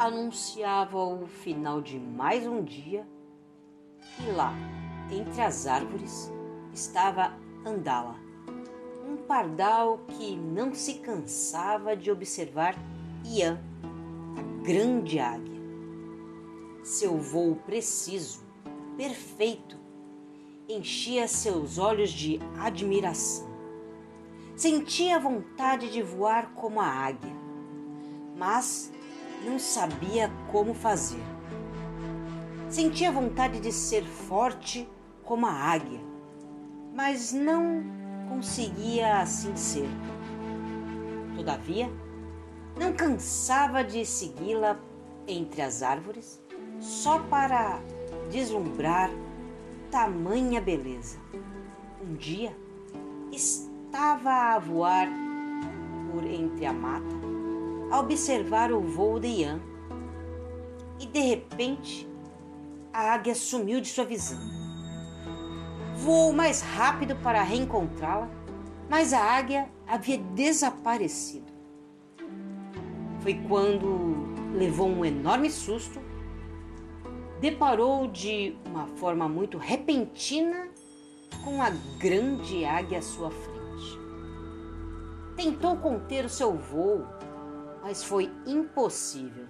anunciava o final de mais um dia e lá, entre as árvores, estava Andala, um pardal que não se cansava de observar Ian, a grande águia. Seu voo preciso, perfeito, enchia seus olhos de admiração. Sentia vontade de voar como a águia, mas não sabia como fazer. Sentia vontade de ser forte como a águia, mas não conseguia assim ser. Todavia, não cansava de segui-la entre as árvores só para deslumbrar tamanha beleza. Um dia estava a voar por entre a mata, a observar o voo de Ian, e de repente a águia sumiu de sua visão. Voou mais rápido para reencontrá-la, mas a águia havia desaparecido. Foi quando levou um enorme susto, deparou de uma forma muito repentina com a grande águia à sua frente. Tentou conter o seu voo, mas foi impossível.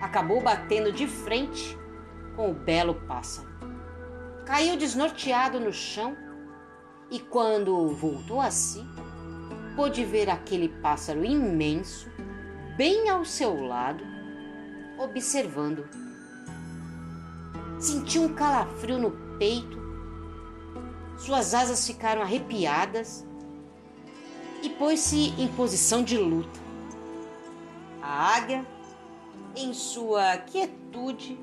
Acabou batendo de frente com o belo pássaro. Caiu desnorteado no chão e, quando voltou a si, pôde ver aquele pássaro imenso bem ao seu lado, observando. Sentiu um calafrio no peito, suas asas ficaram arrepiadas e pôs-se em posição de luta. A águia, em sua quietude,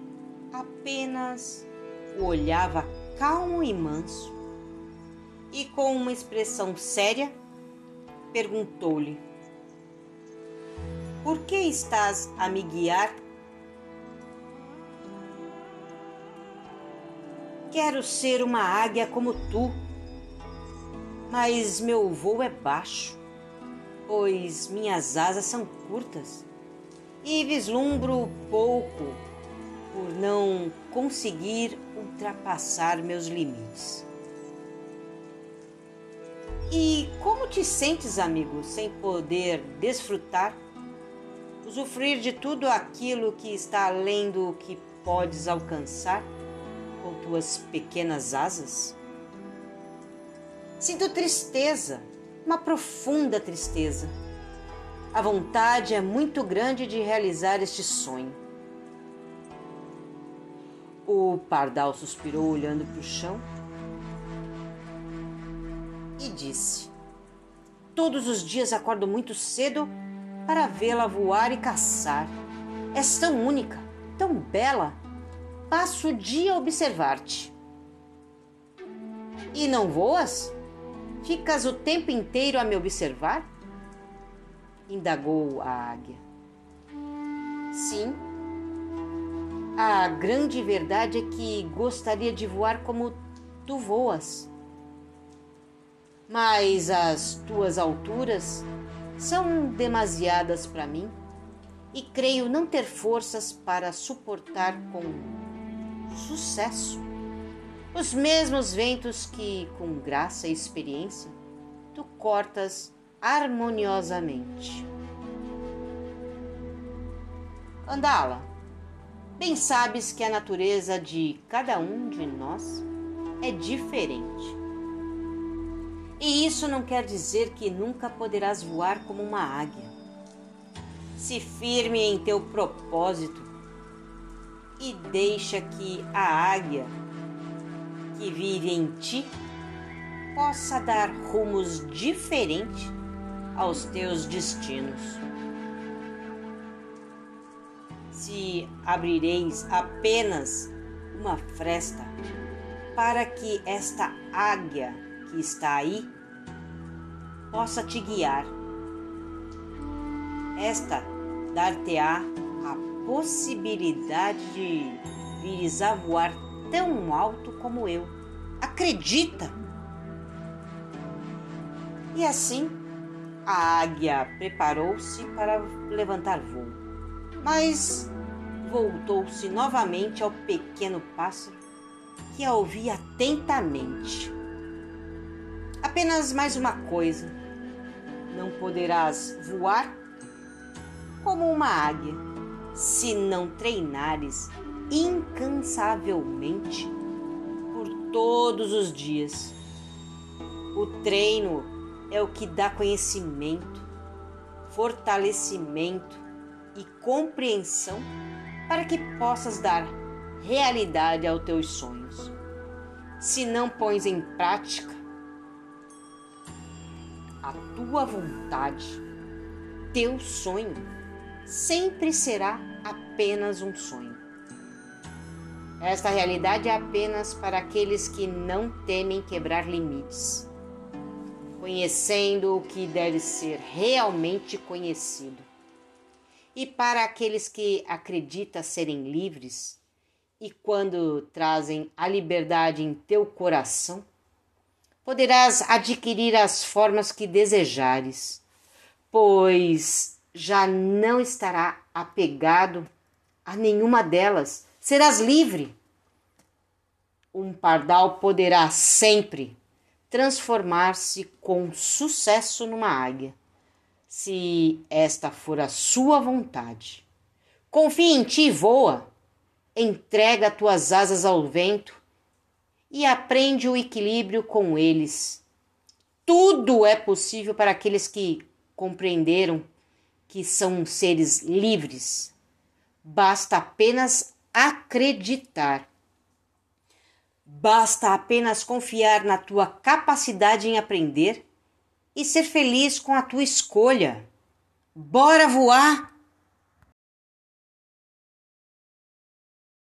apenas o olhava calmo e manso e, com uma expressão séria, perguntou-lhe: Por que estás a me guiar? Quero ser uma águia como tu, mas meu voo é baixo, pois minhas asas são curtas e vislumbro pouco por não conseguir ultrapassar meus limites. E como te sentes, amigo, sem poder desfrutar, usufruir de tudo aquilo que está além do que podes alcançar com tuas pequenas asas? Sinto tristeza, uma profunda tristeza. A vontade é muito grande de realizar este sonho. O pardal suspirou olhando para o chão e disse: Todos os dias acordo muito cedo para vê-la voar e caçar. És tão única, tão bela. Passo o dia a observar-te. E não voas? Ficas o tempo inteiro a me observar? Indagou a águia. Sim, a grande verdade é que gostaria de voar como tu voas. Mas as tuas alturas são demasiadas para mim e creio não ter forças para suportar com sucesso os mesmos ventos que, com graça e experiência, tu cortas harmoniosamente. Andala, Bem sabes que a natureza de cada um de nós é diferente. E isso não quer dizer que nunca poderás voar como uma águia. Se firme em teu propósito e deixa que a águia que vive em ti possa dar rumos diferentes aos teus destinos se abrireis apenas uma fresta para que esta águia que está aí possa te guiar. Esta dar-te-á a possibilidade de vires a voar tão alto como eu. Acredita! E assim, a águia preparou-se para levantar voo Mas voltou-se novamente ao pequeno pássaro que a ouvia atentamente. Apenas mais uma coisa: não poderás voar como uma águia se não treinares incansavelmente por todos os dias. O treino é o que dá conhecimento, fortalecimento e compreensão para que possas dar realidade aos teus sonhos. Se não pões em prática a tua vontade, teu sonho sempre será apenas um sonho. Esta realidade é apenas para aqueles que não temem quebrar limites, conhecendo o que deve ser realmente conhecido. E para aqueles que acreditam serem livres, e quando trazem a liberdade em teu coração, poderás adquirir as formas que desejares, pois já não estará apegado a nenhuma delas, serás livre. Um pardal poderá sempre transformar-se com sucesso numa águia, se esta for a sua vontade. Confia em ti e voa entrega tuas asas ao vento e aprende o equilíbrio com eles. Tudo é possível para aqueles que compreenderam que são seres livres. Basta apenas acreditar. Basta apenas confiar na tua capacidade em aprender e ser feliz com a tua escolha. Bora voar!